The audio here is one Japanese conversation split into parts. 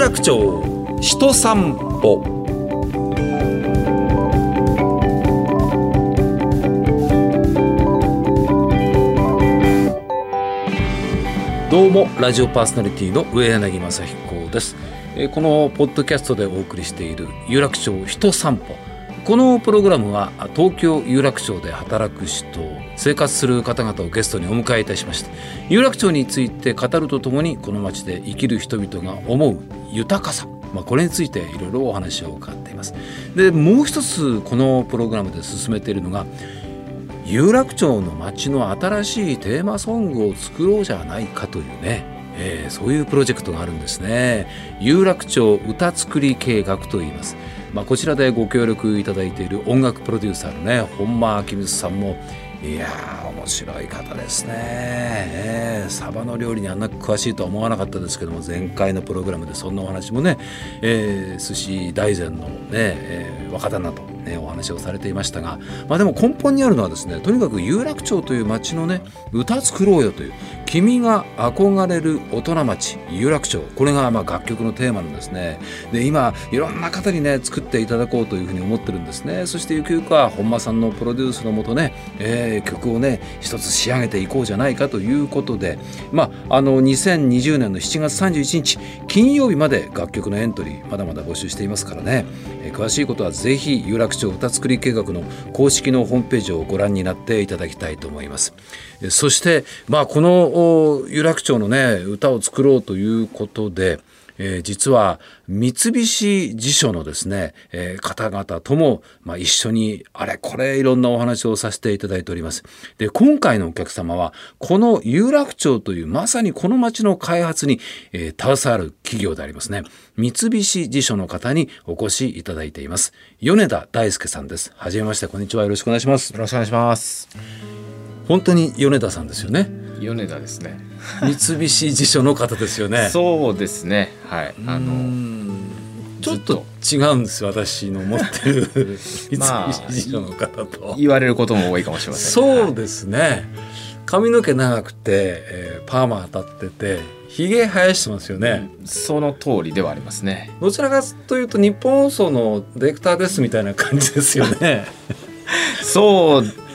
楽町人散歩。どうもラジオパーソナリティの上柳正彦です。えこのポッドキャストでお送りしている有楽町人散歩。このプログラムは東京有楽町で働く人生活する方々をゲストにお迎えいたしまして有楽町について語るとともにこの街で生きる人々が思う豊かさまあ、これについていろいろお話を伺っています。でもう一つこのプログラムで進めているのが有楽町の街の新しいテーマソングを作ろうじゃないかというね、えーそういうプロジェクトがあるんですね。有楽町歌作り計画と言います。まあ、こちらでご協力いただいている音楽プロデューサーのね本間明光さんもいやー面白い方ですね、えーサバの料理にあんな詳しいとは思わなかったですけども前回のプログラムでそんなお話もね、えー寿司大膳のね、えー若旦那と、ね、お話をされていましたが、まあ、でも根本にあるのはですねとにかく有楽町という町のね歌作ろうよという君が憧れる大人町有楽町。これがまあ楽曲のテーマなんですね。で今いろんな方にね作っていただこうというふうに思ってるんですね。そしてゆくゆくは本間さんのプロデュースのもとね、えー曲をね一つ仕上げていこうじゃないかということで。まああの2020年の7月31日金曜日まで楽曲のエントリーまだまだ募集していますからね、えー詳しいことはぜひ有楽町歌作り計画の公式のホームページをご覧になっていただきたいと思います。そしてまあこの有楽町のね歌を作ろうということでえー実は三菱地所のですね、えー方々とも、まあ、一緒にあれこれいろんなお話をさせていただいております。で今回のお客様はこの有楽町というまさにこの町の開発に、えー携わる企業でありますね三菱地所の方にお越しいただいています米田大輔さんです。はじめましてこんにちはよろしくお願いしますよ。ろしくお願いします。本当に米田さんですよね。米田ですね。三菱地所の方ですよね。そうですね。はい。あうのんちょっと違うんですよ私の持ってる まあ三菱地所の方と。言われることも多いかもしれませんね。そうですね髪の毛長くて、えーパーマ当たっててひげ生やしてますよね、その通りではありますね。どちらかというと日本放送のディレクターですみたいな感じですよねそう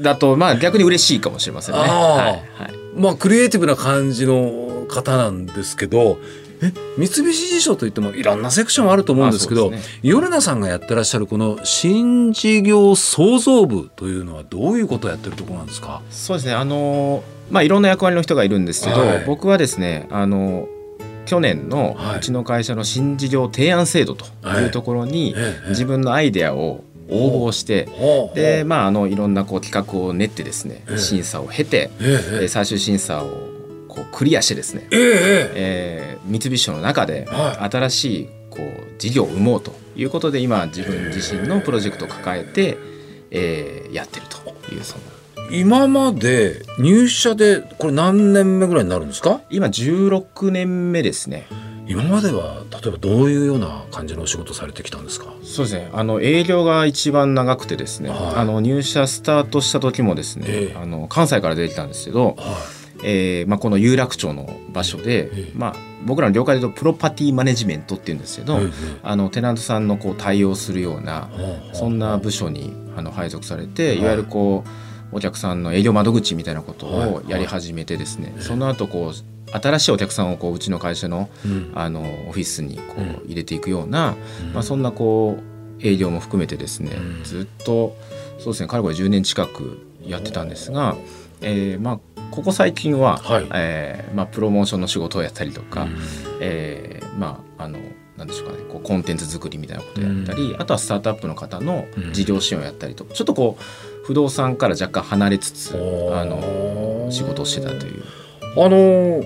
だとまあ逆に嬉しいかもしれませんね。はいはい。まあクリエイティブな感じの方なんですけどえ三菱地所といってもいろんなセクションあると思うんですけど、米田さんがやってらっしゃるこの新事業創造部というのはどういうことをやってるところなんですか？そうですね。あのまあいろんな役割の人がいるんですけど、はい。僕はですねあの去年のはい。うちの会社の新事業提案制度というところにええ。自分のアイデアを応募してでまああのいろんなこう企画を練ってですねええ。審査を経てえ最終審査をこうクリアしてですね、え三菱地所の中では新しいこう事業を生もうということで今自分自身のプロジェクトを抱えて、えーやってるというその今まで入社でこれ何年目ぐらいになるんですか？今16年目ですね今までは例えばどういうような感じのお仕事されてきたんですか？そうですね。あの営業が一番長くてですね、はい。あの入社スタートした時もですね、ええ。あの関西から出てきたんですけど、はえーまあ、この有楽町の場所で、ええ。まあ、僕らの業界で言うとプロパティマネジメントっていうんですけど、ええあのテナントさんのこう対応するようなえそんな部署にあの配属されて、はい。い、わゆるこうお客さんの営業窓口みたいなことはい。をやり始めてですね、その後こう新しいお客さんをこううちの会社のうん。あのオフィスにこうん。う入れていくような、うん。まあ、そんなこう営業も含めてですね、うん。ずっとそうですねかれこれ10年近くやってたんですが、えーまあここ最近は、はい。えーまあ、プロモーションの仕事をやったりとか、うん。えーまああのなんでしょうかねこうコンテンツ作りみたいなことをやったり、あとはスタートアップの方の事業支援をやったりとか、ちょっとこう不動産から若干離れつつあの仕事をしてたという。あの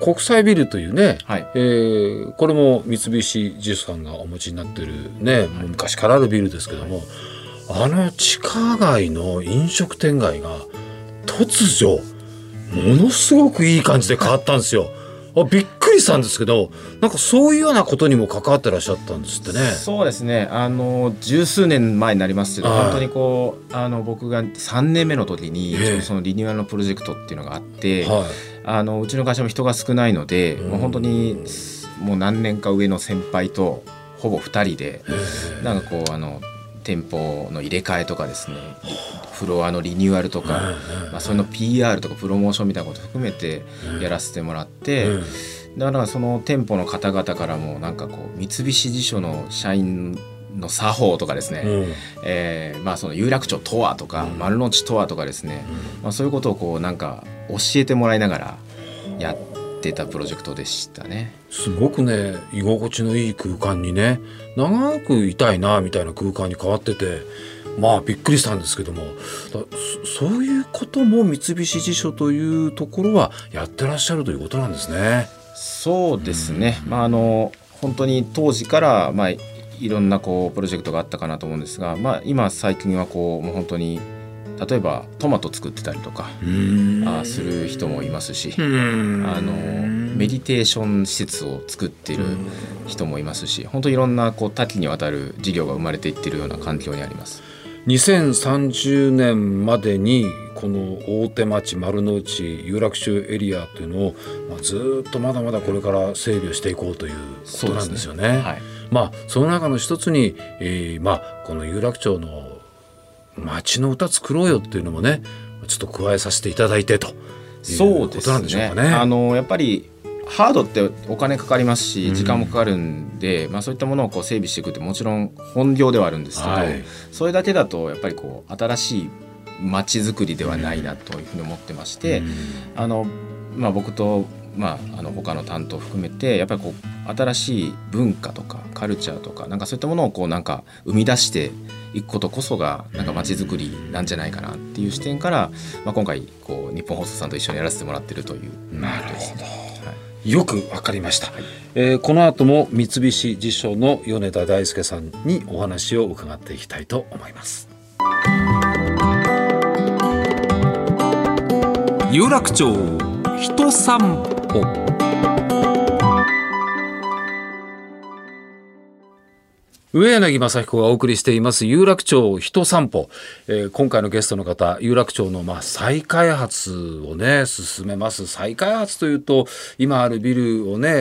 国際ビルというね、はい。えーこれも三菱地所さんがお持ちになってるね、もう昔からあるビルですけどもあの地下街の飲食店街が突如ものすごくいい感じで変わったんですよ。あびっくりしたんですけどなんかそういうようなことにも関わってらっしゃったんですってね。そうですね。あの十数年前になりますけど、はい。本当にこうあの僕が3年目の時に、ええ。ちょうどそのリニューアルのプロジェクトっていうのがあって、はあのうちの会社も人が少ないので、うん。もう本当にもう何年か上の先輩とほぼ2人でなんかこうあの店舗の入れ替えとかですねフロアのリニューアルとか、まあ、それの PR とかプロモーションみたいなこと含めてやらせてもらって、だからその店舗の方々からもなんかこう三菱地所の社員の作法とかですね、うんえーまあ、その有楽町とはとか、丸の内とはとかですね、まあ、そういうことをこうなんか教えてもらいながらやってたプロジェクトでしたね。すごくね居心地のいい空間にね長くいたいなみたいな空間に変わっててまあびっくりしたんですけどもそういうことも三菱地所というところはやってらっしゃるということなんですね。そうですね、まああの本当に当時からまあいろんなこうプロジェクトがあったかなと思うんですが、まあ、今最近はこうもう本当に例えばトマト作ってたりとか、あする人もいますし、あのメディテーション施設を作っている人もいますし本当いろんなこう多岐にわたる事業が生まれていってるような環境にあります。2030年までにこの大手町丸の内有楽町エリアというのを、まあ、ずっとまだまだこれから整備をしていこうということなんですよね。はいまあその中の一つに、えーまあこの有楽町の町の歌作ろうよっていうのもねちょっと加えさせていただいてというそうですことなんでしょうねかね。あのやっぱりハードってお金かかりますし時間もかかるんで、まあ、そういったものをこう整備していくってもちろん本業ではあるんですけど、はい。それだけだとやっぱりこう新しい街づくりではないなというふうに思ってまして、あのまあ、僕と、まあ、あの他の担当を含めてやっぱりこう新しい文化とかカルチャーとかなんかそういったものをこうなんか生み出していくことこそがなんか街づくりなんじゃないかなっていう視点から、まあ、今回こう日本放送さんと一緒にやらせてもらってるというなるほど。はい。よくわかりました、えーこの後も三菱地所の米田大輔さんにお話を伺っていきたいと思います。有楽町人散歩五。上柳正彦がお送りしています有楽町人散歩、えー今回のゲストの方有楽町のまあ再開発をね進めます。再開発というと今あるビルをね、え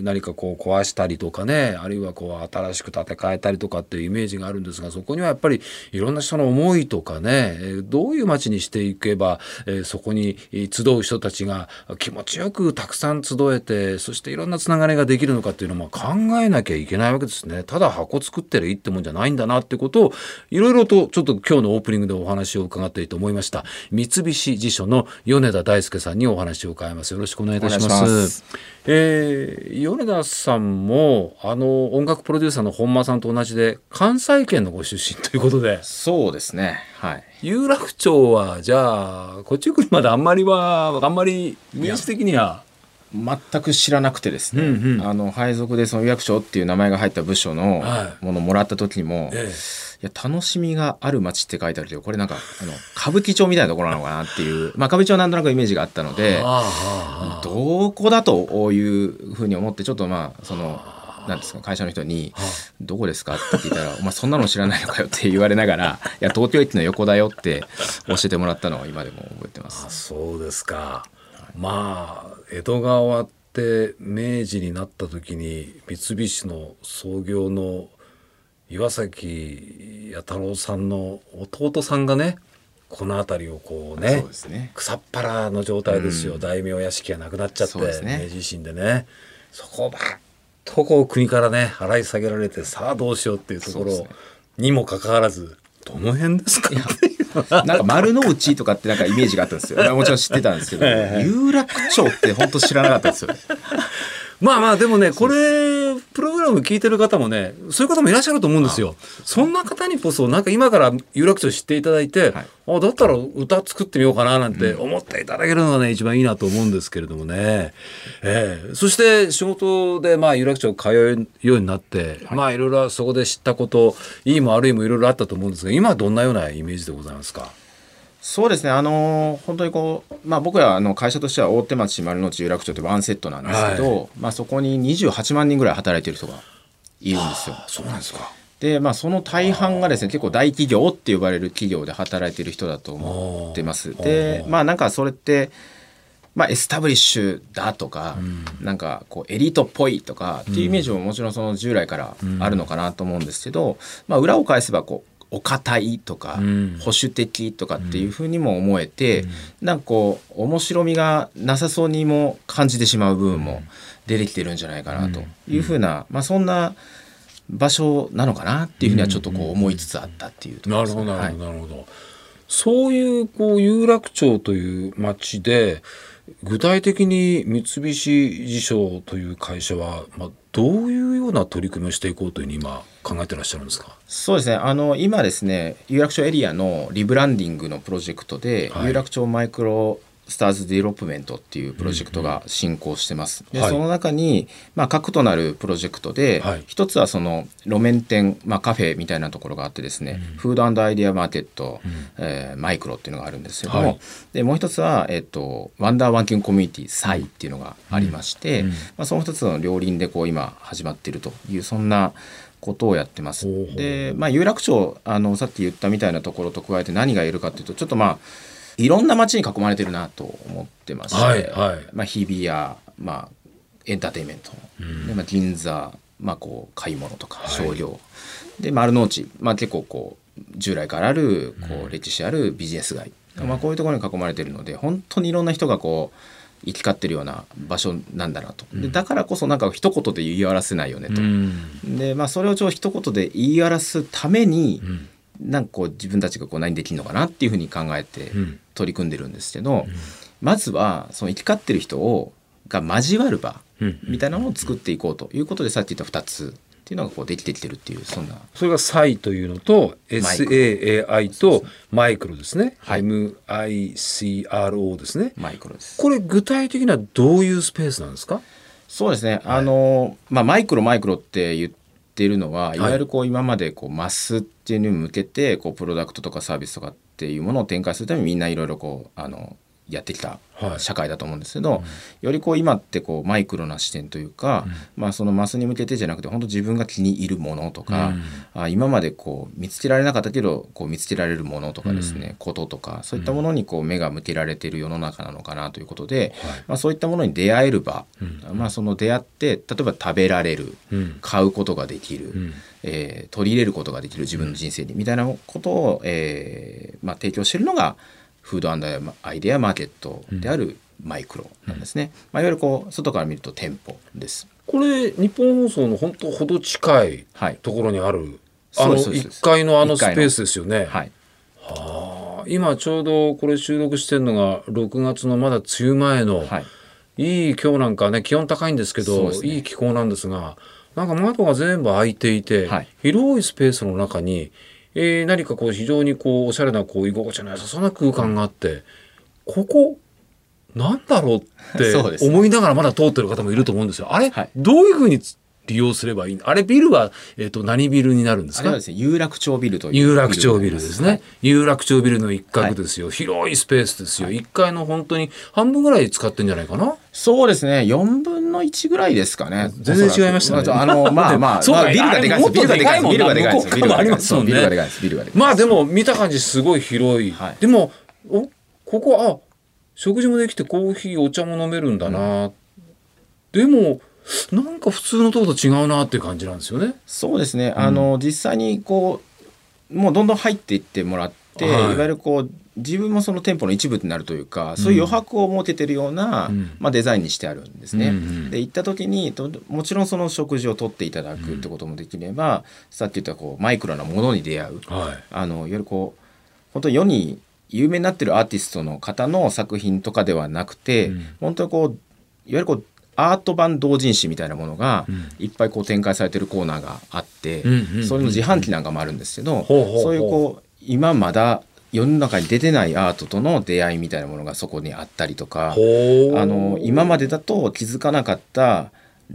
ー何かこう壊したりとかねあるいはこう新しく建て替えたりとかっていうイメージがあるんですがそこにはやっぱりいろんな人の思いとかね、えーどういう街にしていけば、えーそこに集う人たちが気持ちよくたくさん集えてそしていろんなつながりができるのかっていうのも考えなきゃいけないわけですね。ただ箱作ってりゃいいってもんじゃないんだなってことをいろいろとちょっと今日のオープニングでお話を伺っていいと思いました。三菱地所の米田大輔さんにお話を伺います。よろしくお願いいたします。えー米田さんもあの音楽プロデューサーの本間さんと同じで関西圏のご出身ということで。そうですね。はい。有楽町はじゃあこっち来るまであんまりはあんまりイメージ的には全く知らなくてですね、うんうんあの配属でその有楽町っていう名前が入った部署のはものをもらった時にも、えいや楽しみがある街って書いてあるけどこれなんかあの歌舞伎町みたいなところなのかなっていう、まあ、歌舞伎町はなんとなくイメージがあったのでどこだというふうに思ってちょっとまあそのなんですか会社の人に「どこですか?」って聞いたら「お前そんなの知らないのかよ」って言われながら「いや東京駅の横だよ」って教えてもらったのは今でも覚えてます。そうですか。まあ江戸川って明治になった時に三菱の創業の岩崎弥太郎さんの弟さんがねこの辺りをこうねね。草っ腹の状態ですよ、うん。大名屋敷がなくなっちゃって、ね。明治維新でね。そこをバッとこう国からね払い下げられてさあどうしようっていうところにもかかわらずどの辺ですか？なんか丸の内とかってなんかイメージがあったんですよ。ま あもちろん知ってたんですけど、ええ有楽町って本当知らなかったですよね。まあまあでもねこれプログラム聞いてる方もねそういう方もいらっしゃると思うんですよ。そんな方にこそなんか今から有楽町知っていただいて、はい。あだったら歌作ってみようかななんて思っていただけるのがね一番いいなと思うんですけれどもね。ええ。そして仕事でまあ有楽町通うようになって、まあいろいろそこで知ったこといいも悪いもいろいろあったと思うんですが今はどんなようなイメージでございますか？そうですね、あの本当にこう、まあ、僕らあの会社としては大手町丸の内有楽町ってワンセットなんですけど、まあ、そこに28万人ぐらい働いてる人がいるんですよ。あそうなんですか。で、まあ、その大半がですね結構大企業って呼ばれる企業で働いてる人だと思ってます。でまあなんかそれってまあ、エスタブリッシュだとか、なんかこうエリートっぽいとかっていうイメージももちろんその従来からあるのかなと思うんですけど、まあ、裏を返せばこうお堅いとか、保守的とかっていうふうにも思えて、うん、なんかこう面白みがなさそうにも感じてしまう部分も出てきてるんじゃないかなというふうな、まあ、そんな場所なのかなっていうふうにはちょっとこう思いつつあったっていうところですね。なるほどなるほど、そういうこう有楽町という町で具体的に三菱地所という会社は、まあ、どういうような取り組みをしていこうというふうに今考えてらっしゃるんですか？そうですね。あの今ですね有楽町エリアのリブランディングのプロジェクトで、はい、有楽町マイクロスターズディロップメントっていうプロジェクトが進行してます。で、その中に、まあ、核となるプロジェクトで、はい、一つはその路面店、まあ、カフェみたいなところがあってですね、うん、フードアイデアマーケット、うん、えー、マイクロっていうのがあるんですけども、はい、でもう一つは、えっと、ワンダーワーキングコミュニティサイっていうのがありまして、うん、まあ、その一つの両輪でこう今始まっているというそんなことをやってます。で、まあ、有楽町あのさっき言ったみたいなところと加えて何が言えるかっていうとちょっとまあいろんな街に囲まれてるなと思ってまして、はいはい、まあ、日比谷、まあ、エンターテインメント、うん、でまあ、銀座、まあ、こう買い物とか商業、はい、で丸の内、まあ、結構こう従来からあるこう歴史あるビジネス街、うん、まあ、こういうところに囲まれてるので本当にいろんな人がこう行き交ってるような場所なんだなと、でだからこそなんか一言で言い表せないよねと、うん、でまあそれをちょ一言で言い表すために、うんなんかこう自分たちがこう何できるのかなっていうふうに考えて取り組んでるんですけど、うん、まずはその行き交ってる人をが交わる場みたいなのを作っていこうということでさっき言った2つっていうのがこうできてきてるっていうそんな。それが SAI というのと SAAI とマイクロですね、はい、MICRO ですね。マイクロです。これ具体的にはどういうスペースなんですか？そうですね、あのまあマイクロマイクロって言っているのは、い、わゆるこう今までこうマスっていうのに向けてこうプロダクトとかサービスとかっていうものを展開するためにみんないろいろこうあのやってきた社会だと思うんですけど、はいうん、よりこう今ってこうマイクロな視点というか、うん、まあ、そのマスに向けてじゃなくて本当自分が気に入るものとか、うん、あ今までこう見つけられなかったけどこう見つけられるものとかですね、こととかそういったものにこう目が向けられている世の中なのかなということで、まあ、そういったものに出会える場、まあ、その出会って例えば食べられる、買うことができる、えー、取り入れることができる自分の人生にみたいなことを、えーまあ、提供しているのがフードアイデアマーケットであるマイクロなんですね、まあ、いわゆるこう外から見ると店舗です。これ日本放送の本当ほど近いところにある、はい、あの1階のあのスペースですよね。はい。はあ今ちょうどこれ収録してるのが6月のまだ梅雨前の、はい、いい今日なんかね気温高いんですけど、ね、いい気候なんですがなんか窓が全部開いていて、はい、広いスペースの中にえー、何かこう非常にこうおしゃれなこう居心地の良さそうな空間があって、ここなんだろうって思いながらまだ通ってる方もいると思うんですよ。あれ、はい、どういうふうに利用すればいい。あれビルは、えっ、ー、と何ビルになるんですか？です、ね、有楽町ビルという有楽町ビルですね、はい、有楽町ビルの一角ですよ、はい、広いスペースですよ、はい、1階の本当に半分ぐらい使ってんじゃないかな？そうですね。4分の1ぐらいですかね。全然違いましたね。あのまあ まあそうか、ビルがでかいです。ビルがでかいビルがでかいですビルがでかいです。ビルがでかいです。ビルがでかいまあでも見た感じすごい広い、でもおここあ食事もできてコーヒーお茶も飲めるんだな、うん、でもなんか普通のとこと違うなっていう感じなんですよね。そうですね、あの実際にこうもうどんどん入っていってもらって、はい、いわゆるこう自分もその店舗の一部になるというか、そういう余白を持ててるような、うん、まあ、デザインにしてあるんですね。うんうん、で行った時にもちろんその食事をとっていただくってこともできれば、うん、さっき言ったこうマイクロなものに出会う、はい、あのいわゆるこう本当に世に有名になってるアーティストの方の作品とかではなくて、うん、本当にこういわゆるこうアート版同人誌みたいなものがいっぱいこう展開されてるコーナーがあって、それの自販機なんかもあるんですけど、そういうこう今まだ世の中に出てないアートとの出会いみたいなものがそこにあったりとかあの今までだと気づかなかった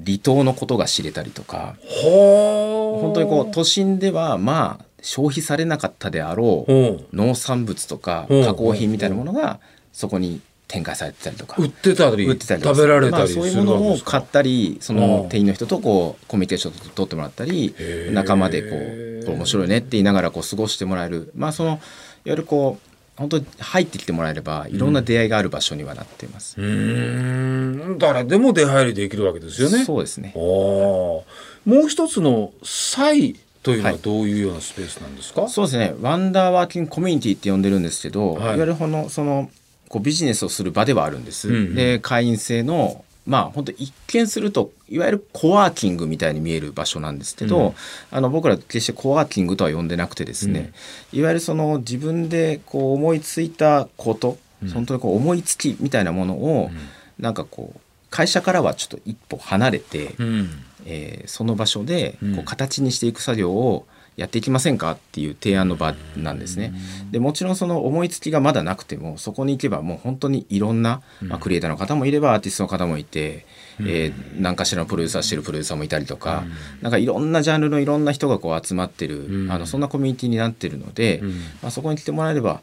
離島のことが知れたりとか本当にこう都心ではまあ消費されなかったであろう農産物とか加工品みたいなものがそこに展開されてたりとか。売ってたり売ってたり食べられたり、そういうものを買ったりその店員の人とこうコミュニケーションを取ってもらったり仲間でこうこれ面白いねって言いながらこう過ごしてもらえる。まあそのいわゆるこう本当に入ってきてもらえればいろんな出会いがある場所にはなっています。うん。誰でも出入りできるわけですよね。そうですね。もう一つの際というのはどういうようなスペースなんですか、はい、そうですね。ワンダーワーキングコミュニティって呼んでるんですけど、はい、いわゆるこのそのこうビジネスをする場ではあるんです。うんうん、で会員制のまあ本当一見するといわゆるコワーキングみたいに見える場所なんですけど、うん、あの僕ら決してコワーキングとは呼んでなくてですね、うん、いわゆるその自分でこう思いついたこと、うん、本当にこう思いつきみたいなものを、うん、なんかこう会社からはちょっと一歩離れて、うん、えー、その場所でこう形にしていく作業をやっていきませんかっていう提案の場なんですね。でもちろんその思いつきがまだなくてもそこに行けばもう本当にいろんな、まあ、クリエイターの方もいればアーティストの方もいて、うん、えー、何かしらのプロデューサーしてるプロデューサーもいたりとか、うん、なんかいろんなジャンルのいろんな人がこう集まってる、うん、あのそんなコミュニティになってるので、まあ、そこに来てもらえれば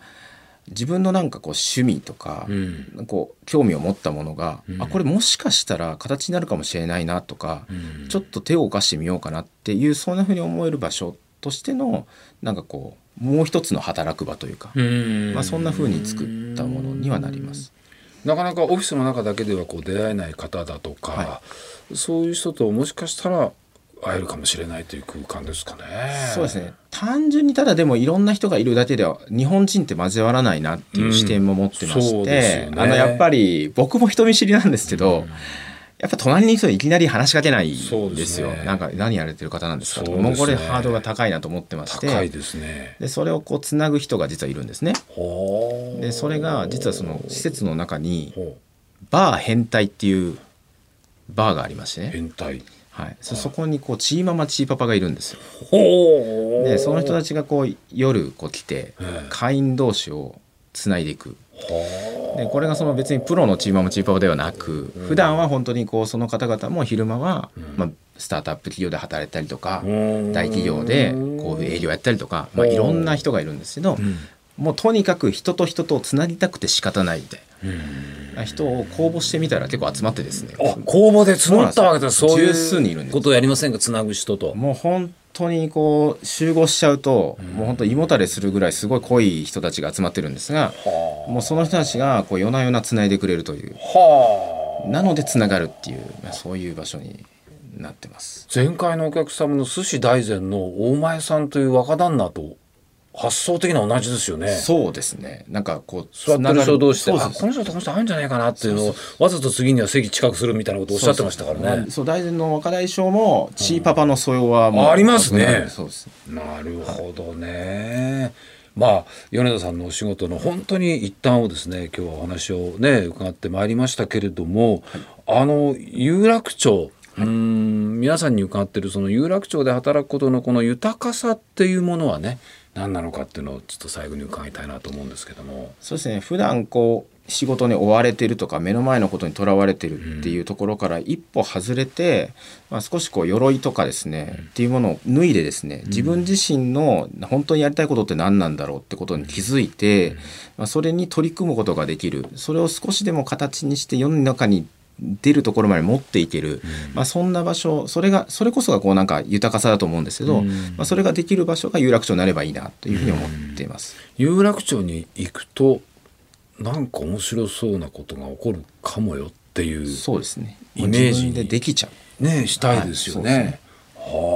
自分のなんかこう趣味とか、うん、こう興味を持ったものが、うん、あこれもしかしたら形になるかもしれないなとか、うん、ちょっと手を動かしてみようかなっていうそんなふうに思える場所としてのなんかこうもう一つの働く場というか、まあ、そんなふうに作ったものにはなります。なかなかオフィスの中だけではこう出会えない方だとか、はい、そういう人ともしかしたら会えるかもしれないという空間ですかね。そうですね。単純にただでもいろんな人がいるだけでは日本人って交わらないなっていう視点も持ってまして、うんね、あのやっぱり僕も人見知りなんですけど、うん、やっぱ隣にいる人いきなり話しかけないんですよ。すね、なんか何やられてる方なんですかとか、もうこれハードルが高いなと思ってまして、高いですね。でそれをこうつなぐ人が実はいるんですね。でそれが実はその施設の中にバー変態っていうバーがありましてね。変態。はい、そこにこうチーママチーパパがいるんですよ。でその人たちがこう夜こう来て会員同士をつないでいく。でこれがその別にプロのチーママチーパパではなく普段は本当にこうその方々も昼間は、まあ、スタートアップ企業で働いたりとか大企業でこう営業やったりとか、まあ、いろんな人がいるんですけど、もうとにかく人と人とつなぎたくて仕方ないみたいな。人を公募してみたら結構集まってですね。公募で募ったわけですそういうことやりませんか？つなぐ人と。もう本当にこう集合しちゃうと、もう本当胃もたれするぐらいすごい濃い人たちが集まってるんですが、もうその人たちがこう夜な夜なつないでくれるという。なのでつながるっていうそういう場所になってます。前回のお客様の寿司大膳の大前さんという若旦那と発想的な同じですよね。そうですね。なんかこう座ってる人同士で、あこの人とこの人合うんじゃないかなっていうのをわざと次には席近くするみたいなことをおっしゃってましたからね。そう大臣の若大将もチーパパの素養はもう、うん、ありますね。そうです。なるほどね。まあ米田さんのお仕事の本当に一端をですね今日はお話をね伺ってまいりましたけれども、はい、あの有楽町うん皆さんに伺ってるその有楽町で働くことのこの豊かさっていうものはね何なのかっていうのをちょっと最後に伺いたいなと思うんですけども。そうですね。普段こう仕事に追われてるとか目の前のことにとらわれてるっていうところから一歩外れて、まあ、少しこう鎧とかですね、うん、っていうものを脱いでですね自分自身の本当にやりたいことって何なんだろうってことに気づいて、まあ、それに取り組むことができる。それを少しでも形にして世の中に出るところまで持っていける、うん、まあ、そんな場所それがそれこそがこうなんか豊かさだと思うんですけど、うん、まあ、それができる場所が有楽町になればいいなというふうに思っています。有楽町に行くとなんか面白そうなことが起こるかもよっていうそうですね。イメージでできちゃう。ねしたいですよね。はあなるほ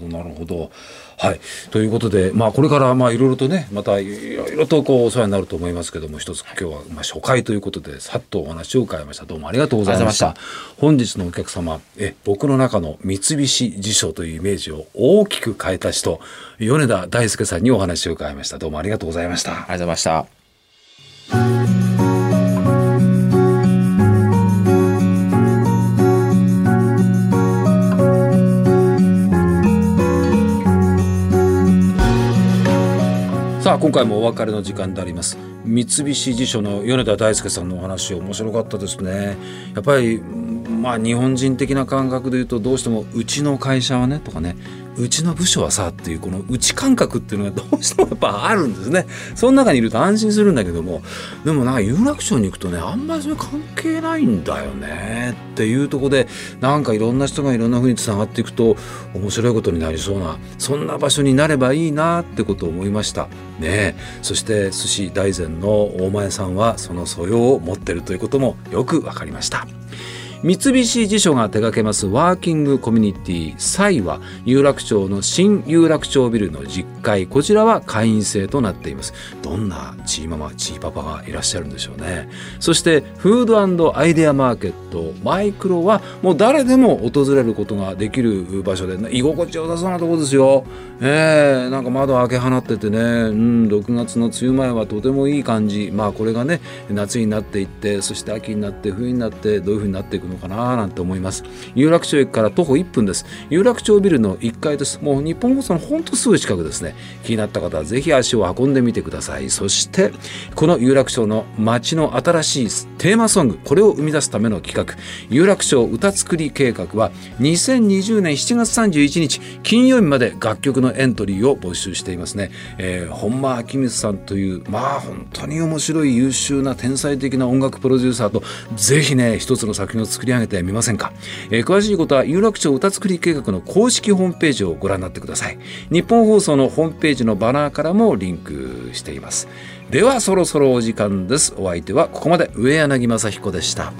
どなるほど。はい、ということで、まあ、これからまあいろいろとねまたいろいろとこうお世話になると思いますけども一つ今日はまあ初回ということでさっとお話を伺いました。どうもありがとうございました。本日のお客様え僕の中の三菱地所というイメージを大きく変えた人米田大輔さんにお話を伺いました。どうもありがとうございました。ありがとうございました今回もお別れの時間であります。三菱地所の米田大輔さんのお話面白かったですね。やっぱりまあ日本人的な感覚で言うとどうしてもうちの会社はねとかねうちの部署はさっていうこの内感覚っていうのがどうしてもやっぱあるんですね。その中にいると安心するんだけどもでもなんか有楽町に行くとねあんまりそれ関係ないんだよねっていうとこでなんかいろんな人がいろんな風につながっていくと面白いことになりそうなそんな場所になればいいなってことを思いました。ねそして寿司大善の大前さんはその素養を持ってるということもよく分かりました。三菱地所が手掛けますワーキングコミュニティサイは有楽町の新有楽町ビルの10階こちらは会員制となっています。どんなチーママチーパパがいらっしゃるんでしょうね。そしてフードアイデアマーケット。マイクロはもう誰でも訪れることができる場所で、居心地よさそうなとこですよ。えー、なんか窓開け放っててね、うん、6月の梅雨前はとてもいい感じ。まあこれがね夏になっていってそして秋になって冬になってどういうふうになっていくのかななんて思います。有楽町駅から徒歩1分です。有楽町ビルの1階です。もう日本放送のほんとすぐ近くですね。気になった方はぜひ足を運んでみてください。そしてこの有楽町の街の新しいテーマソングこれを生み出すための企画。有楽町歌作り計画は2020年7月31日金曜日まで楽曲のエントリーを募集していますね、えー、本間明光さんというまあ本当に面白い優秀な天才的な音楽プロデューサーとぜひね一つの作品を作り上げてみませんか、えー、詳しいことは有楽町歌作り計画の公式ホームページをご覧になってください。日本放送のホームページのバナーからもリンクしています。ではそろそろお時間です。お相手はここまで上柳正彦でした。